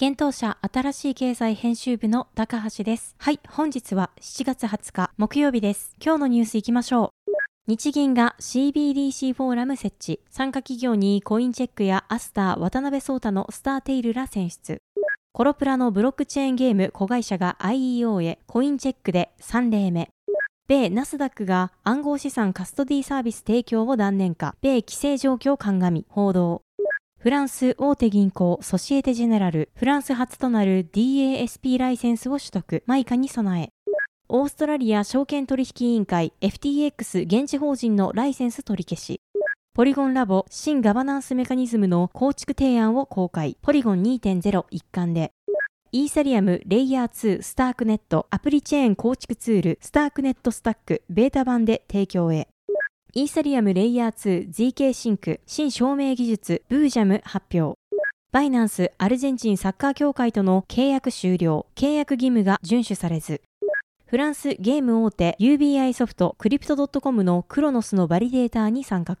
検討者新しい経済編集部の高橋です。はい、本日は7月20日木曜日です。今日のニュース行きましょう。日銀が CBDC フォーラム設置。参加企業にコインチェックやアスター、渡辺聡太のスターテイルら選出。コロプラのブロックチェーンゲーム子会社が IEO へコインチェックで3例目。米ナスダックが暗号資産カストディサービス提供を断念か、米規制状況鑑み報道。フランス大手銀行ソシエテジェネラル、フランス初となる DASP ライセンスを取得、マイカに備え。オーストラリア証券取引委員会 FTX 現地法人のライセンス取り消し。ポリゴンラボ新ガバナンスメカニズムの構築提案を公開。ポリゴン2.0一貫で。イーサリアムレイヤー2スタークネットアプリチェーン構築ツールスタークネットスタックベータ版で提供へ。イーサリアムレイヤー 2ZK シンク新証明技術ブージャム発表。バイナンスアルゼンチンサッカー協会との契約終了。契約義務が遵守されず。フランスゲーム大手 UBI ソフト Crypto.com のクロノスのバリデーターに参画。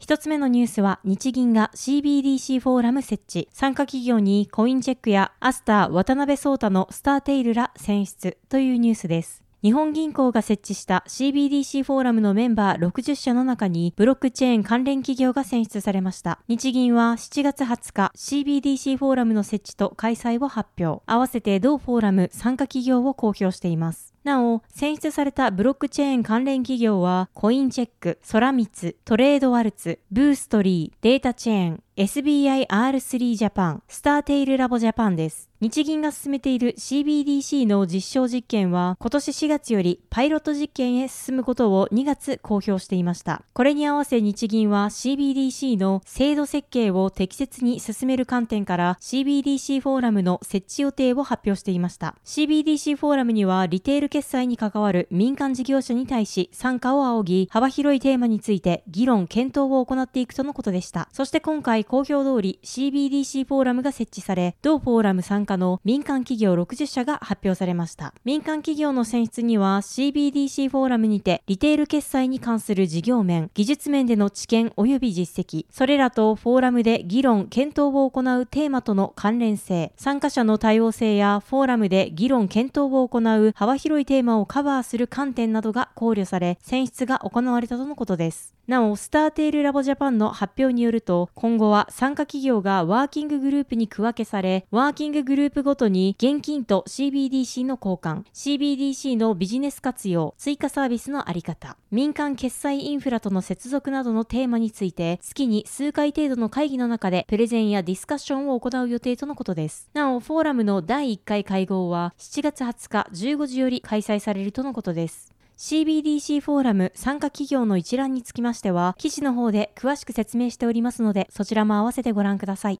一つ目のニュースは日銀が CBDC フォーラム設置。参加企業にコインチェックやアスター渡辺創太のスターテイルら選出というニュースです。日本銀行が設置した CBDC フォーラムのメンバー60社の中にブロックチェーン関連企業が選出されました。日銀は7月20日 CBDC フォーラムの設置と開催を発表。合わせて同フォーラム参加企業を公表しています。なお、選出されたブロックチェーン関連企業は、コインチェック、ソラミツ、トレードワルツ、ブーストリー、データチェーン、SBIR3 ジャパン、スターテイルラボジャパンです。日銀が進めている CBDC の実証実験は、今年4月よりパイロット実験へ進むことを2月公表していました。これに合わせ日銀は CBDC の制度設計を適切に進める観点から CBDC フォーラムの設置予定を発表していました。CBDC フォーラムにはリテール決済に関わる民間事業者に対し参加を仰ぎ、幅広いテーマについて議論、検討を行っていくとのことでした。そして今回公表通り CBDC フォーラムが設置され、同フォーラム参加の民間企業60社が発表されました。民間企業の選出には CBDC フォーラムにてリテール決済に関する事業面、技術面での知見及び実績、それらとフォーラムで議論、検討を行うテーマとの関連性、参加者の多様性やフォーラムで議論、検討を行う幅広いテーマをカバーする観点などが考慮され、選出が行われたとのことです。なお、スターテイルラボジャパンの発表によると、今後は参加企業がワーキンググループに区分けされ、ワーキンググループループごとに現金と CBDC の交換、CBDC のビジネス活用、追加サービスのあり方、民間決済インフラとの接続などのテーマについて、月に数回程度の会議の中でプレゼンやディスカッションを行う予定とのことです。なお、フォーラムの第1回会合は7月20日15時より開催されるとのことです。CBDC フォーラム参加企業の一覧につきましては、記事の方で詳しく説明しておりますので、そちらも合わせてご覧ください。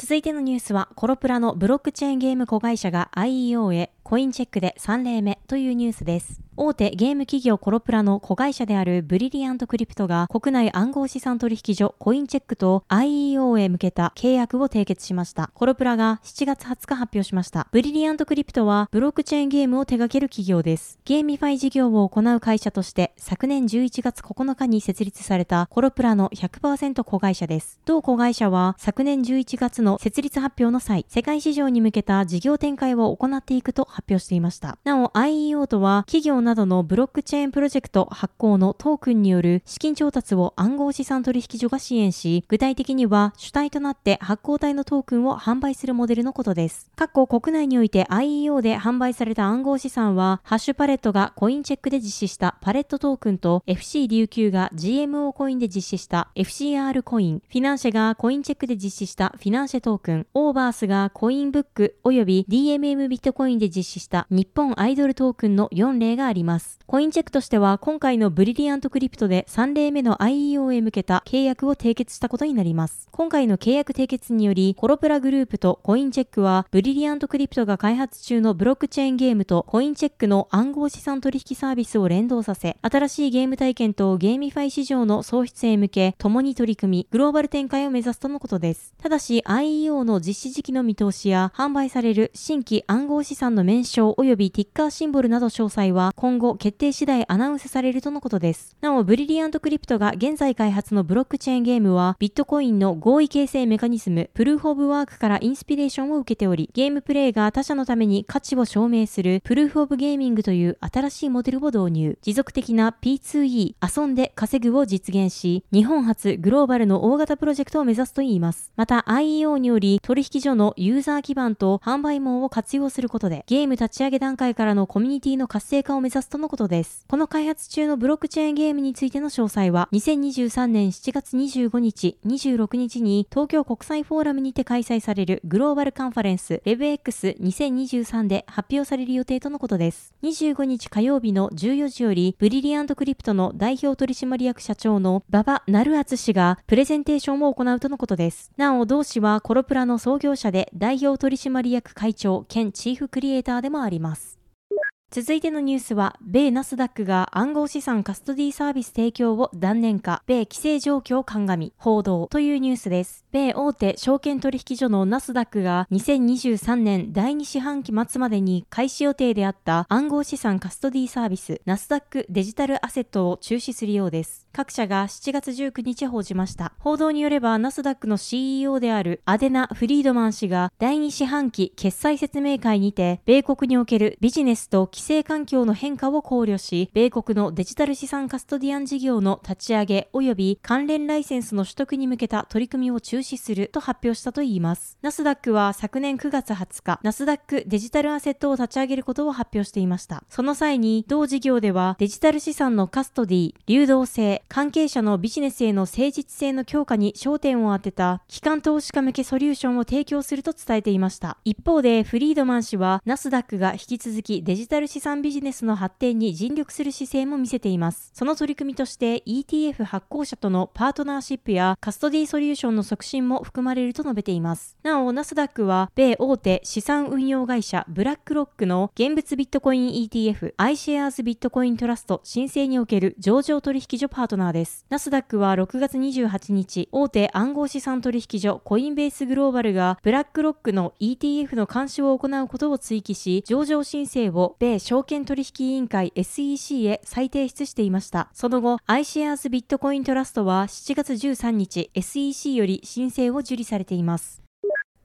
続いてのニュースは、コロプラのブロックチェーンゲーム子会社が IEO へコインチェックで3例目というニュースです。大手ゲーム企業コロプラの子会社であるブリリアントクリプトが国内暗号資産取引所コインチェックと IEO へ向けた契約を締結しました。コロプラが7月20日発表しました。ブリリアントクリプトはブロックチェーンゲームを手掛ける企業です。ゲーミファイ事業を行う会社として昨年11月9日に設立されたコロプラの100%子会社です。同子会社は昨年11月の設立発表の際、世界市場に向けた事業展開を行っていくと発発表していました。なお IEO とは企業などのブロックチェーンプロジェクト発行のトークンによる資金調達を暗号資産取引所が支援し、具体的には主体となって発行体のトークンを販売するモデルのことです。過去国内において IEO で販売された暗号資産は、ハッシュパレットがコインチェックで実施したパレットトークンと FC 琉球が GMO コインで実施した FCR コイン、フィナンシェがコインチェックで実施したフィナンシェトークン、オーバースがコインブック及び DMM ビットコインで実施した日本アイドルトークンの4例があります。コインチェックとしては今回のブリリアントクリプトで3例目の IEO へ向けた契約を締結したことになります。今回の契約締結により、コロプラグループとコインチェックはブリリアントクリプトが開発中のブロックチェーンゲームとコインチェックの暗号資産取引サービスを連動させ、新しいゲーム体験とゲーミファイ市場の創出へ向け、共に取り組み、グローバル展開を目指すとのことです。ただし IEO の実施時期の見通しや販売される新規暗号資産の名称及びティッカーシンボルなど詳細は今後決定次第アナウンスされるとのことです。なお、ブリリアントクリプトが現在開発のブロックチェーンゲームは、ビットコインの合意形成メカニズム、プルーフオブワークからインスピレーションを受けており、ゲームプレイが他者のために価値を証明するプルーフオブゲーミングという新しいモデルを導入。持続的な P2E、遊んで稼ぐを実現し、日本初グローバルの大型プロジェクトを目指すといいます。また IEO により取引所のユーザー基盤と販売網を活用することで、ゲゲーム立ち上げ段階からのコミュニティの活性化を目指すとのことです。この開発中のブロックチェーンゲームについての詳細は、2023年7月25日、26日に東京国際フォーラムにて開催されるグローバルカンファレンス WebX2023 で発表される予定とのことです。25日火曜日の14時より、ブリリアントクリプトの代表取締役社長の馬場成厚氏がプレゼンテーションを行うとのことです。なお、同氏はコロプラの創業者で代表取締役会長兼チーフクリエイターでもあります。続いてのニュースは、米ナスダックが暗号資産カストディサービス提供を断念か、米規制状況を鑑み、報道というニュースです。米大手証券取引所のナスダックが2023年第2四半期末までに開始予定であった暗号資産カストディサービス、ナスダックデジタルアセットを中止するようです。各社が7月19日報じました。報道によれば、ナスダックの CEO であるアデナ・フリードマン氏が第2四半期決済説明会にて、米国におけるビジネスと規制環境の変化を考慮し、米国のデジタル資産カストディアン事業の立ち上げ及び関連ライセンスの取得に向けた取り組みを中止すると発表したといいます。ナスダックは昨年9月20日、ナスダックデジタルアセットを立ち上げることを発表していました。その際に、同事業ではデジタル資産のカストディ、流動性、関係者のビジネスへの誠実性の強化に焦点を当てた機関投資家向けソリューションを提供すると伝えていました。一方で、フリードマン氏は、ナスダックが引き続きデジタル資産ビジネスの発展に尽力する姿勢も見せています。その取り組みとして ETF 発行者とのパートナーシップやカストディソリューションの促進も含まれると述べています。なお、ナスダックは、米大手資産運用会社ブラックロックの現物ビットコイン ETF iShares ビットコイントラスト申請における上場取引所パートナーです。ナスダックは6月28日、大手暗号資産取引所コインベースグローバルがブラックロックの ETF の監視を行うことを追記し、上場申請を米証券取引委員会 SEC へ再提出していました。その後、iShares ビットコイントラストは7月13日、SEC より申請を受理されています。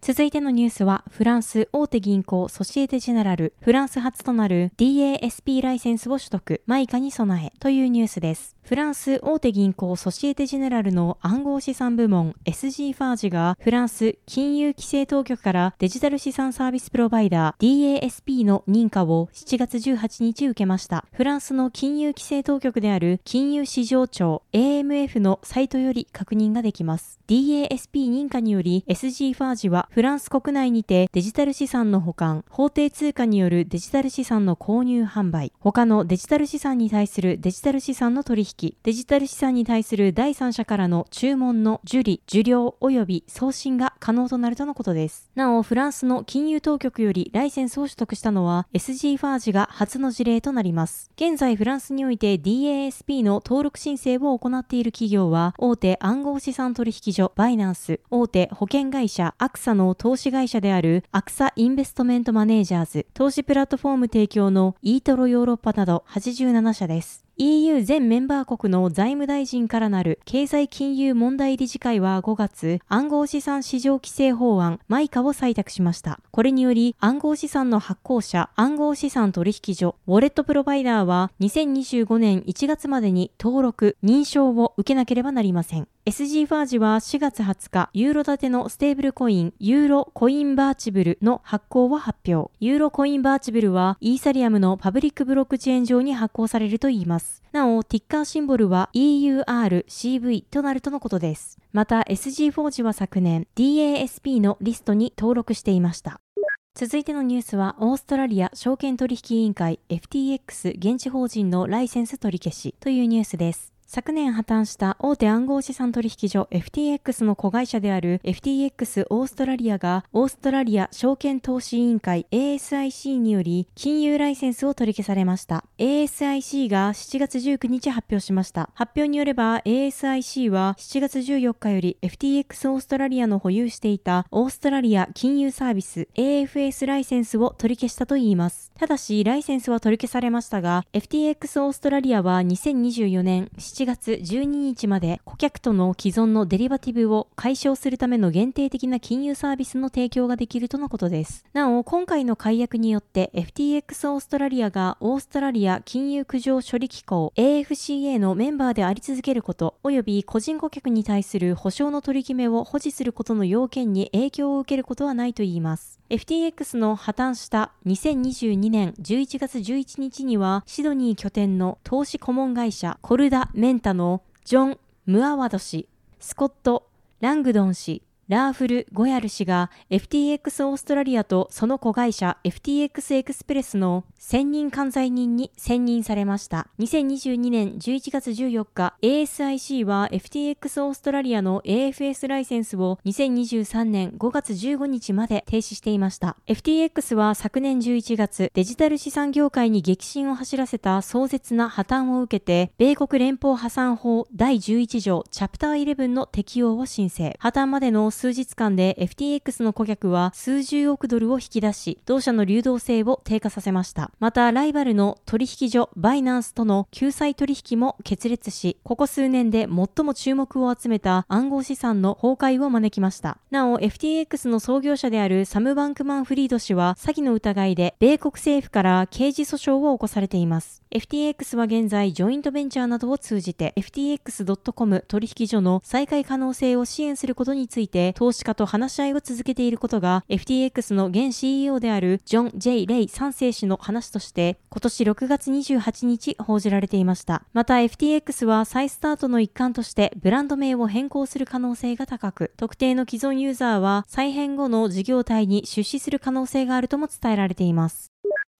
続いてのニュースは、フランス大手銀行ソシエテジェネラル、フランス初となる DASP ライセンスを取得、マイカに備えというニュースです。フランス大手銀行ソシエテジェネラルの暗号資産部門 SG ファージがフランス金融規制当局からデジタル資産サービスプロバイダー DASP の認可を7月18日受けました。フランスの金融規制当局である金融市場庁 AMF のサイトより確認ができます。DASP 認可により SG ファージはフランス国内にてデジタル資産の保管、法定通貨によるデジタル資産の購入販売、他のデジタル資産に対するデジタル資産の取引引、デジタル資産に対する第三者からの注文の受理、受領及び送信が可能となるとのことです。なお、フランスの金融当局よりライセンスを取得したのは SG ファージが初の事例となります。現在フランスにおいて DASP の登録申請を行っている企業は、大手暗号資産取引所バイナンス、大手保険会社アクサの投資会社であるアクサインベストメントマネージャーズ、投資プラットフォーム提供のイートロヨーロッパなど87社です。EU 全メンバー国の財務大臣からなる経済金融問題理事会は5月、暗号資産市場規制法案マイカを採択しました。これにより、暗号資産の発行者、暗号資産取引所、ウォレットプロバイダーは2025年1月までに登録、認証を受けなければなりません。SG ファージは4月20日、ユーロ建てのステーブルコイン、ユーロコインバーチブルの発行を発表。ユーロコインバーチブルは、イーサリアムのパブリックブロックチェーン上に発行されるといいます。なお、ティッカーシンボルは EURCV となるとのことです。また、SG フォージは昨年、DASP のリストに登録していました。続いてのニュースは、オーストラリア証券取引委員会 FTX 現地法人のライセンス取り消しというニュースです。昨年破綻した大手暗号資産取引所 FTX の子会社である FTX オーストラリアがオーストラリア証券投資委員会 ASIC により金融ライセンスを取り消されました。ASIC が7月19日発表しました。発表によれば ASIC は7月14日より FTX オーストラリアの保有していたオーストラリア金融サービス AFS ライセンスを取り消したといいます。ただし、ライセンスは取り消されましたが、FTX オーストラリアは2024年7 7月12日まで顧客との既存のデリバティブを解消するための限定的な金融サービスの提供ができるとのことです。なお、今回の解約によって FTX オーストラリアがオーストラリア金融苦情処理機構 AFCA のメンバーであり続けること、及び個人顧客に対する保証の取り決めを保持することの要件に影響を受けることはないといいます。FTX の破綻した2022年11月11日にはシドニー拠点の投資顧問会社コルダ・メンタのジョン・ムアワド氏、スコット・ラングドン氏、ラーフル・ゴヤル氏が FTX オーストラリアとその子会社 FTX エクスプレスの専任管財人に選任されました。2022年11月14日、ASIC は FTX オーストラリアの AFS ライセンスを2023年5月15日まで停止していました。FTX は昨年11月、デジタル資産業界に激震を走らせた壮絶な破綻を受けて、米国連邦破産法第11条チャプター11の適用を申請。破綻までの数日間で FTX の顧客は数十億ドルを引き出し、同社の流動性を低下させました。また、ライバルの取引所バイナンスとの救済取引も決裂し、ここ数年で最も注目を集めた暗号資産の崩壊を招きました。なお、FTX の創業者であるサム・バンクマン・フリード氏は詐欺の疑いで米国政府から刑事訴訟を起こされています。FTX は現在、ジョイントベンチャーなどを通じて FTX.com 取引所の再開可能性を支援することについて投資家と話し合いを続けていることが FTX の現 CEO であるジョン・ J・ レイ3世氏の話として今年6月28日報じられていました。また FTX は再スタートの一環としてブランド名を変更する可能性が高く、特定の既存ユーザーは再編後の事業体に出資する可能性があるとも伝えられています。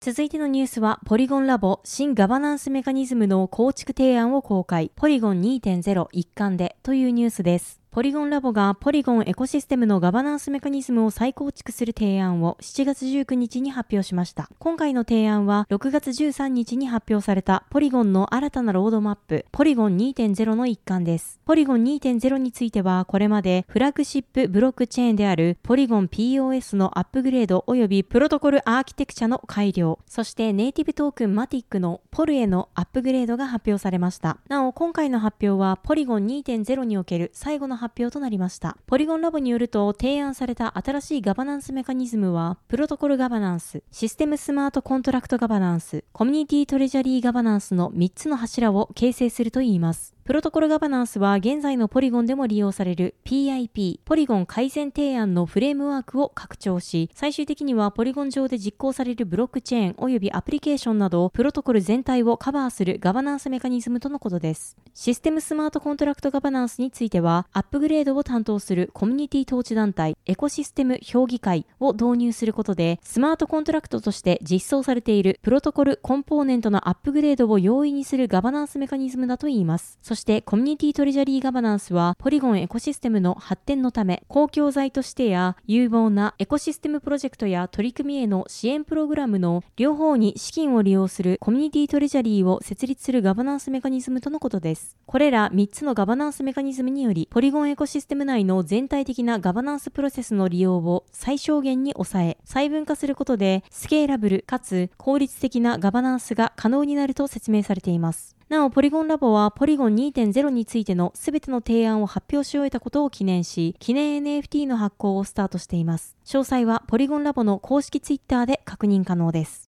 続いてのニュースは、ポリゴンラボ新ガバナンスメカニズムの構築提案を公開、ポリゴン2.0一環でというニュースです。ポリゴンラボがポリゴンエコシステムのガバナンスメカニズムを再構築する提案を7月19日に発表しました。今回の提案は6月13日に発表されたポリゴンの新たなロードマップ、ポリゴン2.0の一環です。ポリゴン2.0についてはこれまでフラッグシップブロックチェーンであるポリゴン POS のアップグレード及びプロトコルアーキテクチャの改良、そしてネイティブトークンマティックのポルへのアップグレードが発表されました。なお、今回の発表はポリゴン2.0における最後の発表となりました。ポリゴンラボによると、提案された新しいガバナンスメカニズムは、プロトコルガバナンス、システムスマートコントラクトガバナンス、コミュニティトレジャリーガバナンスの3つの柱を形成するといいます。プロトコルガバナンスは現在のポリゴンでも利用される PIP、ポリゴン改善提案のフレームワークを拡張し、最終的にはポリゴン上で実行されるブロックチェーン及びアプリケーションなど、プロトコル全体をカバーするガバナンスメカニズムとのことです。システムスマートコントラクトガバナンスについては、アップグレードを担当するコミュニティ統治団体、エコシステム評議会を導入することで、スマートコントラクトとして実装されているプロトコルコンポーネントのアップグレードを容易にするガバナンスメカニズムだといいます。そして、コミュニティトレジャリーガバナンスは、ポリゴンエコシステムの発展のため、公共財としてや、有望なエコシステムプロジェクトや取り組みへの支援プログラムの両方に資金を利用するコミュニティトレジャリーを設立するガバナンスメカニズムとのことです。これら3つのガバナンスメカニズムにより、ポリゴンエコシステム内の全体的なガバナンスプロセスの利用を最小限に抑え、細分化することで、スケーラブルかつ効率的なガバナンスが可能になると説明されています。なお、ポリゴンラボはポリゴン2.0についてのすべての提案を発表し終えたことを記念し、記念 NFT の発行をスタートしています。詳細はポリゴンラボの公式ツイッターで確認可能です。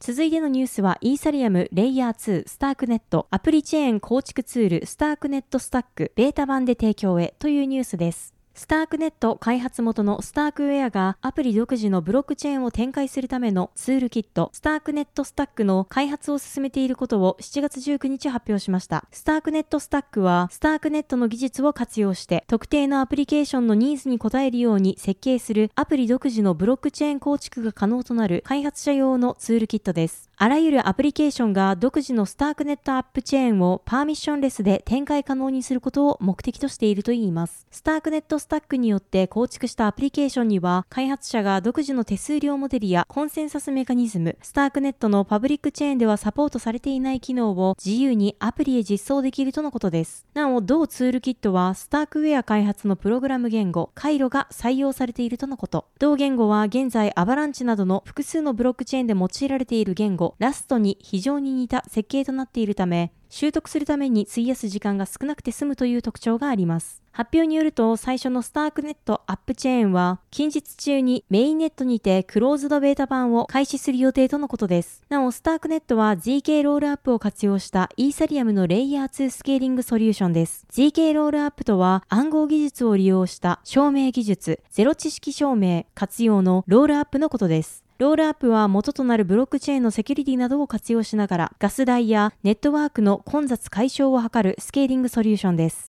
続いてのニュースは、イーサリアムレイヤー2スタークネットアプリチェーン構築ツールスタークネットスタックベータ版で提供へというニュースです。スタークネット開発元のスタークウェアがアプリ独自のブロックチェーンを展開するためのツールキット、スタークネットスタックの開発を進めていることを7月19日発表しました。スタークネットスタックは、スタークネットの技術を活用して、特定のアプリケーションのニーズに応えるように設計するアプリ独自のブロックチェーン構築が可能となる開発者用のツールキットです。あらゆるアプリケーションが独自のスタークネットアップチェーンをパーミッションレスで展開可能にすることを目的としているといいます。スタークネットスタックによって構築したアプリケーションには、開発者が独自の手数料モデルやコンセンサスメカニズム、スタークネットのパブリックチェーンではサポートされていない機能を自由にアプリへ実装できるとのことです。なお、同ツールキットは、スタークウェア開発のプログラム言語、回路が採用されているとのこと。同言語は現在アバランチなどの複数のブロックチェーンで用いられている言語、ラストに非常に似た設計となっているため、習得するために費やす時間が少なくて済むという特徴があります。発表によると、最初のスタークネットアップチェーンは、近日中にメインネットにてクローズドベータ版を開始する予定とのことです。なお、スタークネットは ZK ロールアップを活用したイーサリアムのレイヤー2スケーリングソリューションです。ZK ロールアップとは、暗号技術を利用した証明技術、ゼロ知識証明活用のロールアップのことです。ロールアップは元となるブロックチェーンのセキュリティなどを活用しながら、ガス代やネットワークの混雑解消を図るスケーリングソリューションです。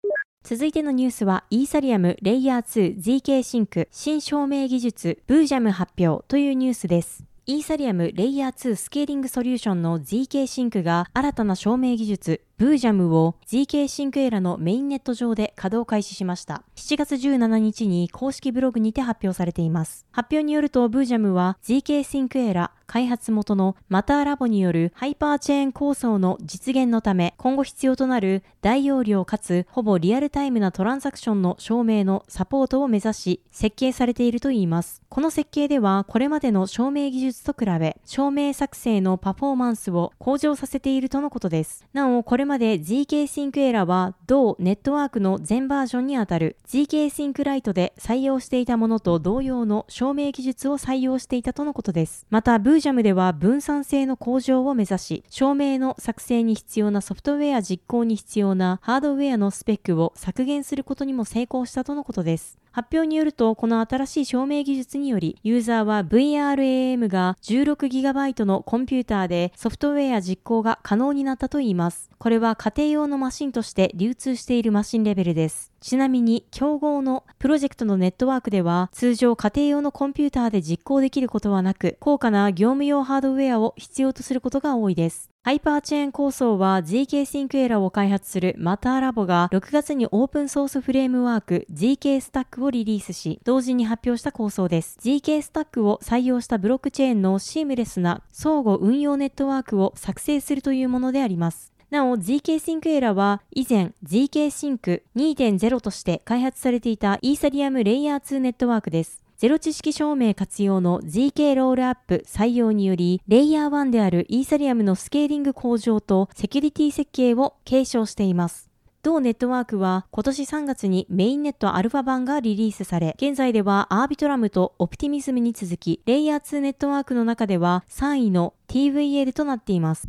続いてのニュースは、イーサリアムレイヤー2 ZK シンク新証明技術ブージャム発表というニュースです。イーサリアムレイヤー2スケーリングソリューションの ZK シンクが新たな証明技術ブージャムを ZK シンクエラのメインネット上で稼働開始しました。7月17日に公式ブログにて発表されています。発表によると、ブージャムは ZK シンクエラ開発元のマターラボによるハイパーチェーン構想の実現のため、今後必要となる大容量かつほぼリアルタイムなトランザクションの証明のサポートを目指し、設計されているといいます。この設計では、これまでの証明技術と比べ、証明作成のパフォーマンスを向上させているとのことです。なお、これまで GK Sync Era は同ネットワークの全バージョンにあたる GK Sync Lite で採用していたものと同様の証明技術を採用していたとのことです。また、ブージャムでは分散性の向上を目指し、証明の作成に必要なソフトウェア実行に必要なハードウェアのスペックを削減することにも成功したとのことです。発表によると、この新しい証明技術により、ユーザーは VRAM が 16GB のコンピューターでソフトウェア実行が可能になったといいます。これは家庭用のマシンとして流通しているマシンレベルです。ちなみに、競合のプロジェクトのネットワークでは、通常家庭用のコンピューターで実行できることはなく、高価な業務用ハードウェアを必要とすることが多いです。ハイパーチェーン構想は GK シンクエラを開発するマターラボが6月にオープンソースフレームワーク GK スタックをリリースし、同時に発表した構想です。GK スタックを採用したブロックチェーンのシームレスな相互運用ネットワークを作成するというものであります。なお、ZK Sync Era は以前 ZK Sync 2.0として開発されていたイーサリアムレイヤー2ネットワークです。ゼロ知識証明活用の ZK ロールアップ採用により、レイヤー1であるイーサリアムのスケーリング向上とセキュリティ設計を継承しています。同ネットワークは今年3月にメインネットアルファ版がリリースされ、現在ではアービトラムとオプティミズムに続き、レイヤー2ネットワークの中では3位の TVL となっています。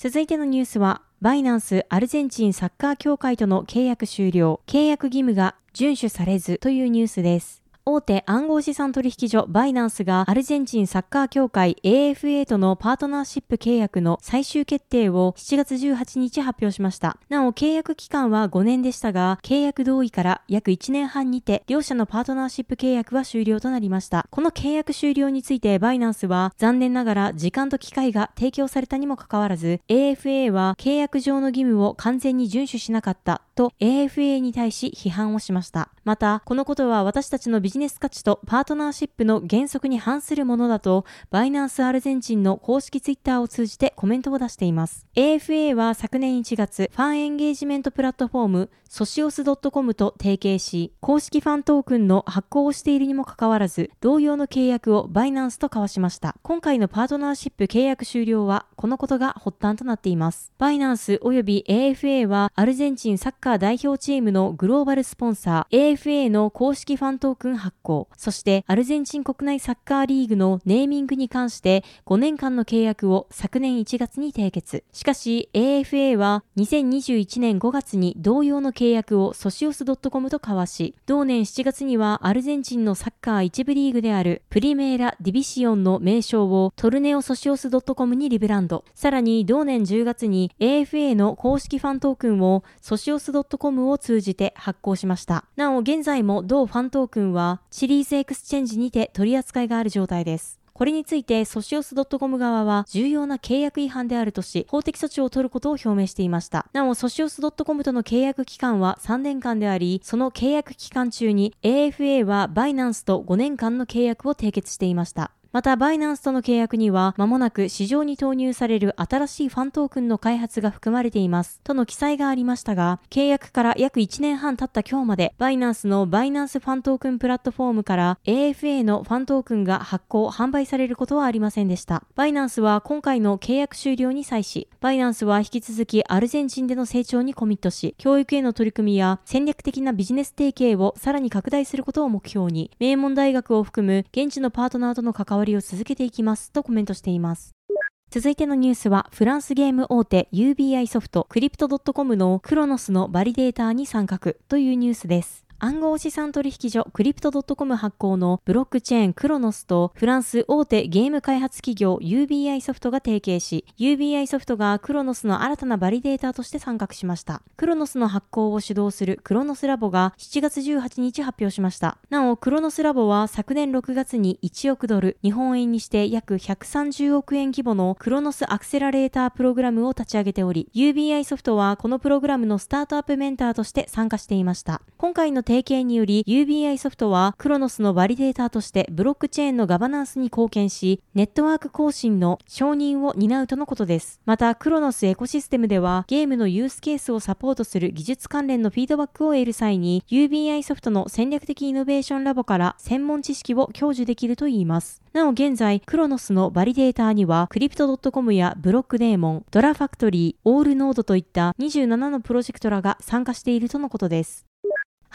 続いてのニュースは、バイナンスアルゼンチンサッカー協会との契約終了、契約義務が遵守されずというニュースです。大手暗号資産取引所バイナンスがアルゼンチンサッカー協会 AFA とのパートナーシップ契約の最終決定を7月18日発表しました。なお、契約期間は5年でしたが、契約同意から約1年半にて、両社のパートナーシップ契約は終了となりました。この契約終了についてバイナンスは、残念ながら時間と機会が提供されたにもかかわらず、AFA は契約上の義務を完全に遵守しなかったと AFA に対し批判をしました。また、このことは私たちのビジネス価値とパートナーシップの原則に反するものだと、バイナンスアルゼンチンの公式ツイッターを通じてコメントを出しています。AFA は昨年1月、ファンエンゲージメントプラットフォーム、ソシオス .com と提携し、公式ファントークンの発行をしているにもかかわらず、同様の契約をバイナンスと交わしました。今回のパートナーシップ契約終了は、このことが発端となっています。バイナンス及び AFA は、アルゼンチンサッカーカー代表チームのグローバルスポンサー、AFA の公式ファントークン発行、そしてアルゼンチン国内サッカーリーグのネーミングに関して5年間の契約を昨年1月に締結。しかし AFA は2021年5月に同様の契約をソシオス .com と交わし、同年7月にはアルゼンチンのサッカー一部リーグであるプリメーラ・ディビシオンの名称をトルネオソシオス .com にリブランド。さらに同年10月に AFA の公式ファントークンをソシオス .com を通じて発行しました。なお現在も同ファントークンはチリーズエクスチェンジにて取り扱いがある状態です。これについてソシオス .com 側は重要な契約違反であるとし、法的措置を取ることを表明していました。なお、ソシオス .com との契約期間は3年間であり、その契約期間中に AFA はバイナンスと5年間の契約を締結していました。また、バイナンスとの契約には、間もなく市場に投入される新しいファントークンの開発が含まれています。との記載がありましたが、契約から約1年半経った今日まで、バイナンスのバイナンスファントークンプラットフォームから AFA のファントークンが発行、販売されることはありませんでした。バイナンスは今回の契約終了に際し、バイナンスは引き続きアルゼンチンでの成長にコミットし、教育への取り組みや戦略的なビジネス提携をさらに拡大することを目標に、名門大学を含む現地のパートナーとの関わりりを続けていきますとコメントしています。続いてのニュースは、フランスゲーム大手 UBI ソフトクリプト .com のクロノスのバリデーターに参画というニュースです。暗号資産取引所クリプト .com 発行のブロックチェーンクロノスとフランス大手ゲーム開発企業 UBI ソフトが提携し、UBI ソフトがクロノスの新たなバリデーターとして参画しました。クロノスの発行を主導するクロノスラボが7月18日発表しました。なお、クロノスラボは昨年6月に1億ドル、日本円にして約130億円規模のクロノスアクセラレータープログラムを立ち上げており、UBI ソフトはこのプログラムのスタートアップメンターとして参加していました。今回の提携により UBI ソフトはクロノスのバリデーターとしてブロックチェーンのガバナンスに貢献し、ネットワーク更新の承認を担うとのことです。また、 Cronos エコシステムではゲームのユースケースをサポートする技術関連のフィードバックを得る際に UBI ソフトの戦略的イノベーションラボから専門知識を享受できるといいます。なお現在、 Cronos のバリデーターには、 Crypto.com や Blockdaemon、 Dora Factory、 Allnodes といった27のプロジェクトらが参加しているとのことです。